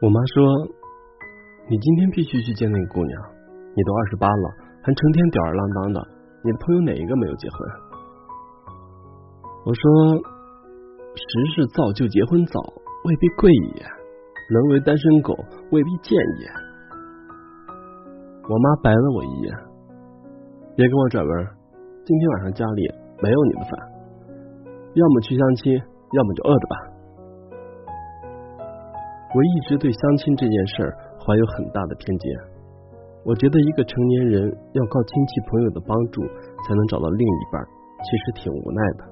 我妈说：“你今天必须去见那个姑娘，你都二十八了，还成天吊儿郎当的。你的朋友哪一个没有结婚？”我说：“时势造就结婚早，未必贵也；沦为单身狗，未必贱也。”我妈白了我一眼：“别跟我拽文，今天晚上家里没有你的饭，要么去相亲，要么就饿着吧。”我一直对相亲这件事儿怀有很大的偏见。我觉得一个成年人要靠亲戚朋友的帮助才能找到另一半，其实挺无奈的。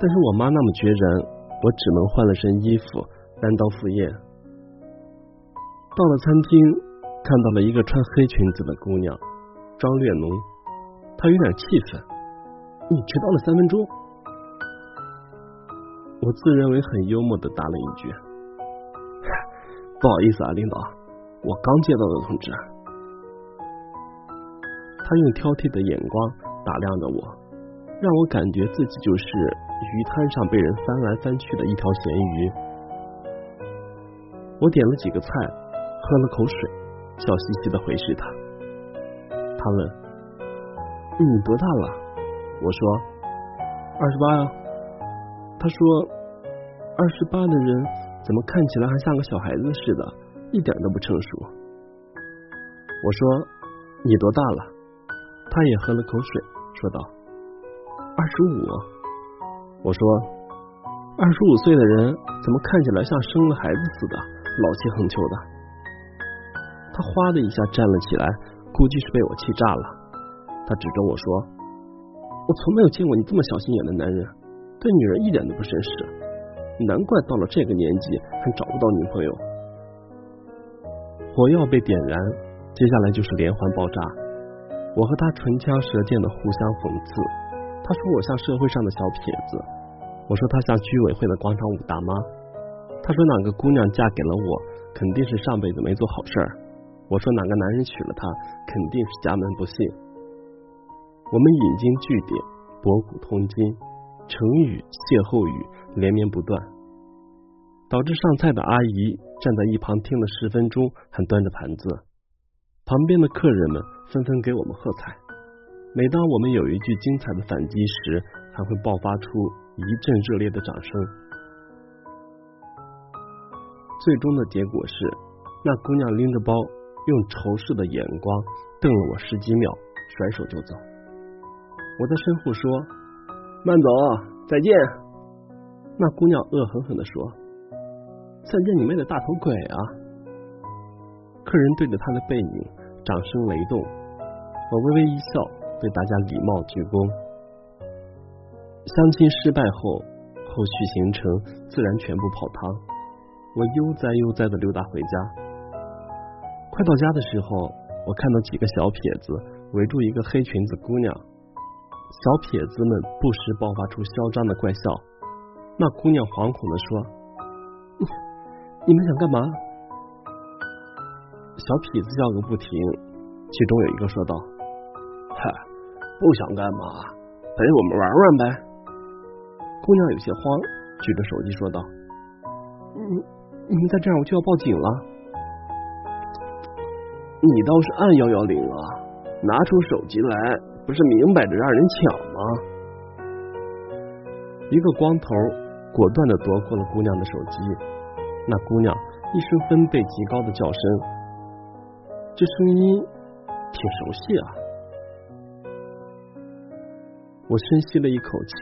但是我妈那么决然，我只能换了身衣服，单刀赴宴。到了餐厅，看到了一个穿黑裙子的姑娘，张略浓，她有点气愤：“你迟到了三分钟。”我自认为很幽默的答了一句。不好意思啊，领导，我刚接到的通知。他用挑剔的眼光打量着我，让我感觉自己就是鱼摊上被人翻来翻去的一条咸鱼。我点了几个菜，喝了口水，笑嘻嘻的回视他。他问：“你多大了？”我说：“二十八呀。”他说：“二十八的人。”怎么看起来还像个小孩子似的，一点都不成熟。我说你多大了？他也喝了口水，说道二十五。我说二十五岁的人怎么看起来像生了孩子似的，老气横秋的。他哗的一下站了起来，估计是被我气炸了。他指着我说：“我从没有见过你这么小心眼的男人，对女人一点都不绅士。”难怪到了这个年纪还找不到女朋友。火药被点燃，接下来就是连环爆炸。我和他唇枪舌剑的互相讽刺。他说我像社会上的小撇子，我说他像居委会的广场舞大妈。他说哪个姑娘嫁给了我，肯定是上辈子没做好事儿。我说哪个男人娶了她，肯定是家门不幸。我们引经据典，博古通今。成语、歇后语连绵不断，导致上菜的阿姨站在一旁听了十分钟，还端着盘子。旁边的客人们纷纷给我们喝彩。每当我们有一句精彩的反击时，还会爆发出一阵热烈的掌声。最终的结果是，那姑娘拎着包，用仇视的眼光瞪了我十几秒，甩手就走。我在身后说。慢走，再见。那姑娘恶狠狠的说：“再见你妹的大头鬼啊！”客人对着他的背影掌声雷动，我微微一笑，对大家礼貌鞠躬。相亲失败后，后续行程自然全部泡汤。我悠哉悠哉的溜达回家。快到家的时候，我看到几个小撇子围住一个黑裙子姑娘。小撇子们不时爆发出嚣张的怪笑。那姑娘惶恐的说：“ 你们想干嘛？”小痞子叫个不停。其中有一个说道：“嗨，不想干嘛，陪我们玩玩呗。”姑娘有些慌，举着手机说道：“你你们再这样，我就要报警了。”你倒是按幺幺零啊，拿出手机来。不是明摆着让人抢吗？一个光头果断的夺过了姑娘的手机，那姑娘一声分贝极高的叫声，这声音挺熟悉啊！我深吸了一口气，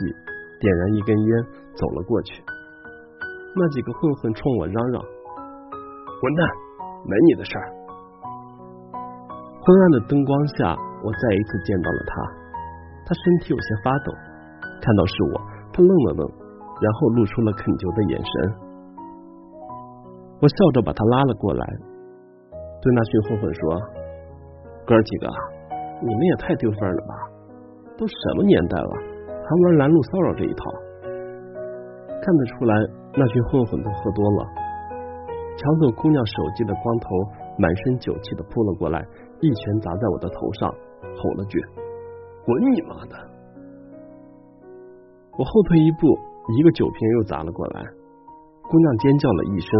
点燃一根烟，走了过去。那几个混混冲我嚷嚷：“混蛋，没你的事儿！”昏暗的灯光下。我再一次见到了他，他身体有些发抖，看到是我，他愣了愣，然后露出了恳求的眼神。我笑着把他拉了过来，对那群混混说：“哥几个，你们也太丢份了吧！都什么年代了，还玩拦路骚扰这一套？看得出来，那群混混都喝多了。”抢走姑娘手机的光头满身酒气的扑了过来，一拳砸在我的头上。吼了句：“滚你妈的！”我后退一步，一个酒瓶又砸了过来。姑娘尖叫了一声，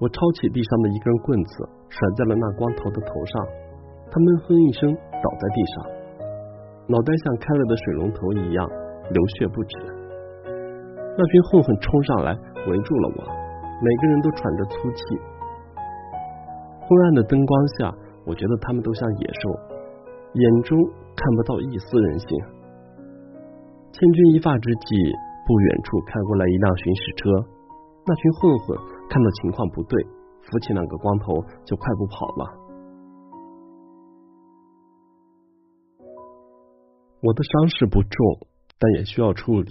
我抄起地上的一根棍子，甩在了那光头的头上，他闷哼一声倒在地上，脑袋像开了的水龙头一样流血不止。那群混混冲上来围住了我，每个人都喘着粗气。昏暗的灯光下，我觉得他们都像野兽，眼中看不到一丝人性。千钧一发之际，不远处开过来一辆巡视车，那群混混看到情况不对，扶起两个光头就快步跑了。我的伤势不重，但也需要处理。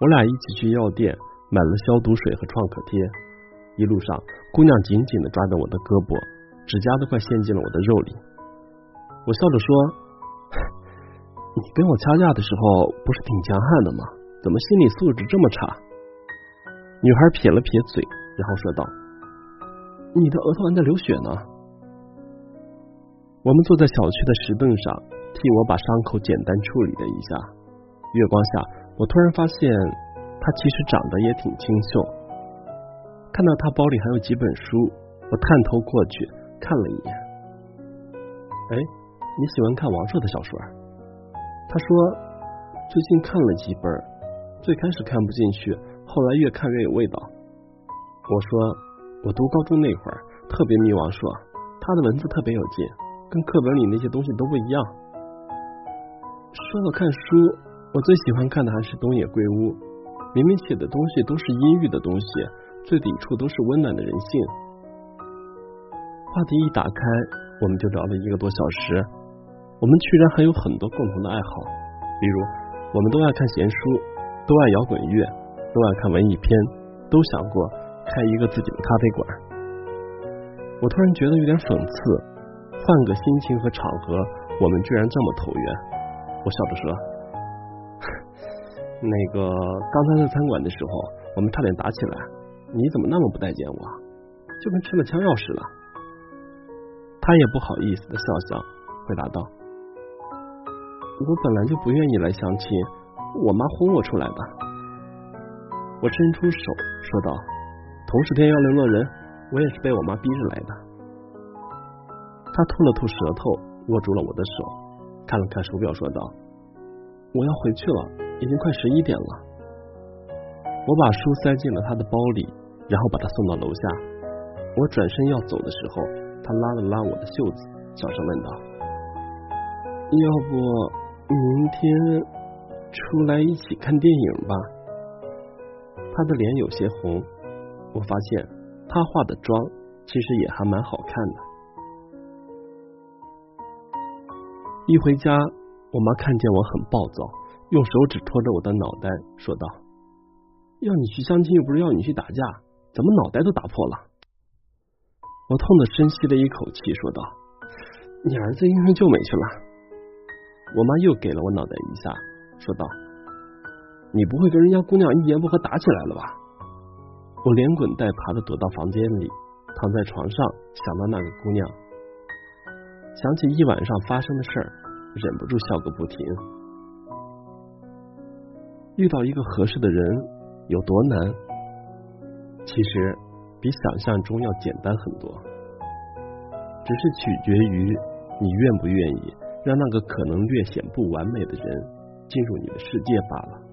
我俩一起去药店买了消毒水和创可贴。一路上，姑娘紧紧的抓着我的胳膊，指甲都快陷进了我的肉里。我笑着说：“ 你跟我掐架的时候不是挺强悍的吗？怎么心理素质这么差？”女孩撇了撇嘴，然后说道：“你的额头还在流血呢。”我们坐在小区的石凳上，替我把伤口简单处理了一下。月光下。我突然发现，她其实长得也挺清秀。看到他包里还有几本书，我探头过去看了一眼。哎，你喜欢看王朔的小说？他说最近看了几本，最开始看不进去，后来越看越有味道。我说我读高中那会儿特别迷王朔，他的文字特别有劲，跟课本里那些东西都不一样。说到看书。我最喜欢看的还是东野圭吾，明明写的东西都是阴郁的东西，最底处都是温暖的人性。话题一打开，我们就聊了一个多小时。我们居然还有很多共同的爱好，比如我们都爱看闲书，都爱摇滚乐，都爱看文艺片，都想过开一个自己的咖啡馆。我突然觉得有点讽刺，换个心情和场合，我们居然这么投缘。我笑着说。那个刚才在餐馆的时候，我们差点打起来，你怎么那么不待见我？就跟吃了枪药似的。他也不好意思的笑笑，回答道：“我本来就不愿意来相亲，我妈轰我出来的。”我伸出手说道：“同是天涯沦落人，我也是被我妈逼着来的。”他吐了吐舌头，握住了我的手，看了看手表，说道：“我要回去了。”已经快十一点了，我把书塞进了他的包里，然后把他送到楼下。我转身要走的时候，他拉了拉我的袖子，小声问道：“要不明天出来一起看电影吧？”他的脸有些红，我发现他化的妆其实也还蛮好看的。一回家，我妈看见我很暴躁。用手指戳着我的脑袋，说道：“要你去相亲，又不是要你去打架，怎么脑袋都打破了？”我痛的深吸了一口气，说道：“你儿子英雄救美去了。”我妈又给了我脑袋一下，说道：“你不会跟人家姑娘一言不合打起来了吧？”我连滚带爬的躲到房间里，躺在床上，想到那个姑娘，想起一晚上发生的事儿，忍不住笑个不停。遇到一个合适的人有多难？其实比想象中要简单很多，只是取决于你愿不愿意让那个可能略显不完美的人进入你的世界罢了。